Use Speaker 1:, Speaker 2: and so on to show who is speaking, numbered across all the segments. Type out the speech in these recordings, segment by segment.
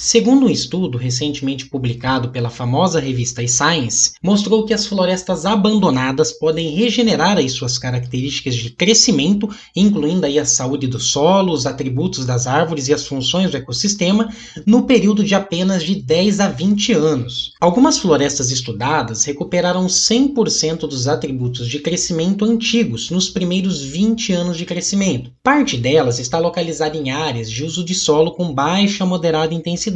Speaker 1: Segundo um estudo recentemente publicado pela famosa revista Science, mostrou que as florestas abandonadas podem regenerar as suas características de crescimento, incluindo aí a saúde do solo, os atributos das árvores e as funções do ecossistema, no período de apenas de 10 a 20 anos. Algumas florestas estudadas recuperaram 100% dos atributos de crescimento antigos nos primeiros 20 anos de crescimento. Parte delas está localizada em áreas de uso de solo com baixa a moderada intensidade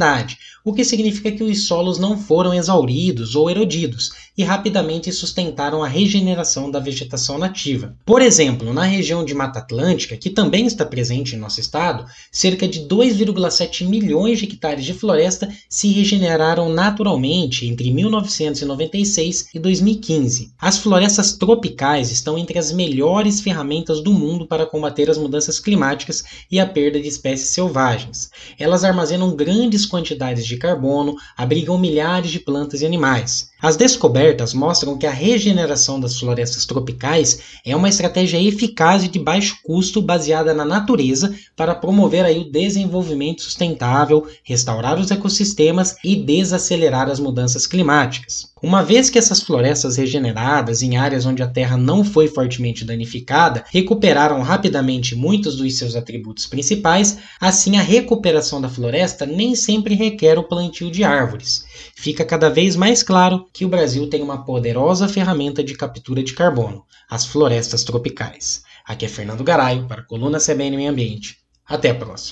Speaker 1: o que significa que os solos não foram exauridos ou erodidos e rapidamente sustentaram a regeneração da vegetação nativa. Por exemplo, na região de Mata Atlântica, que também está presente em nosso estado, cerca de 2,7 milhões de hectares de floresta se regeneraram naturalmente entre 1996 e 2015. As florestas tropicais estão entre as melhores ferramentas do mundo para combater as mudanças climáticas e a perda de espécies selvagens. Elas armazenam grandes quantidades de carbono, abrigam milhares de plantas e animais. As descobertas mostram que a regeneração das florestas tropicais é uma estratégia eficaz e de baixo custo baseada na natureza para promover aí o desenvolvimento sustentável, restaurar os ecossistemas e desacelerar as mudanças climáticas. Uma vez que essas florestas regeneradas em áreas onde a terra não foi fortemente danificada recuperaram rapidamente muitos dos seus atributos principais, assim a recuperação da floresta nem sempre requer o plantio de árvores. Fica cada vez mais claro que o Brasil tem uma poderosa ferramenta de captura de carbono, as florestas tropicais. Aqui é Fernando Garaio para a coluna CBN Meio Ambiente. Até a próxima.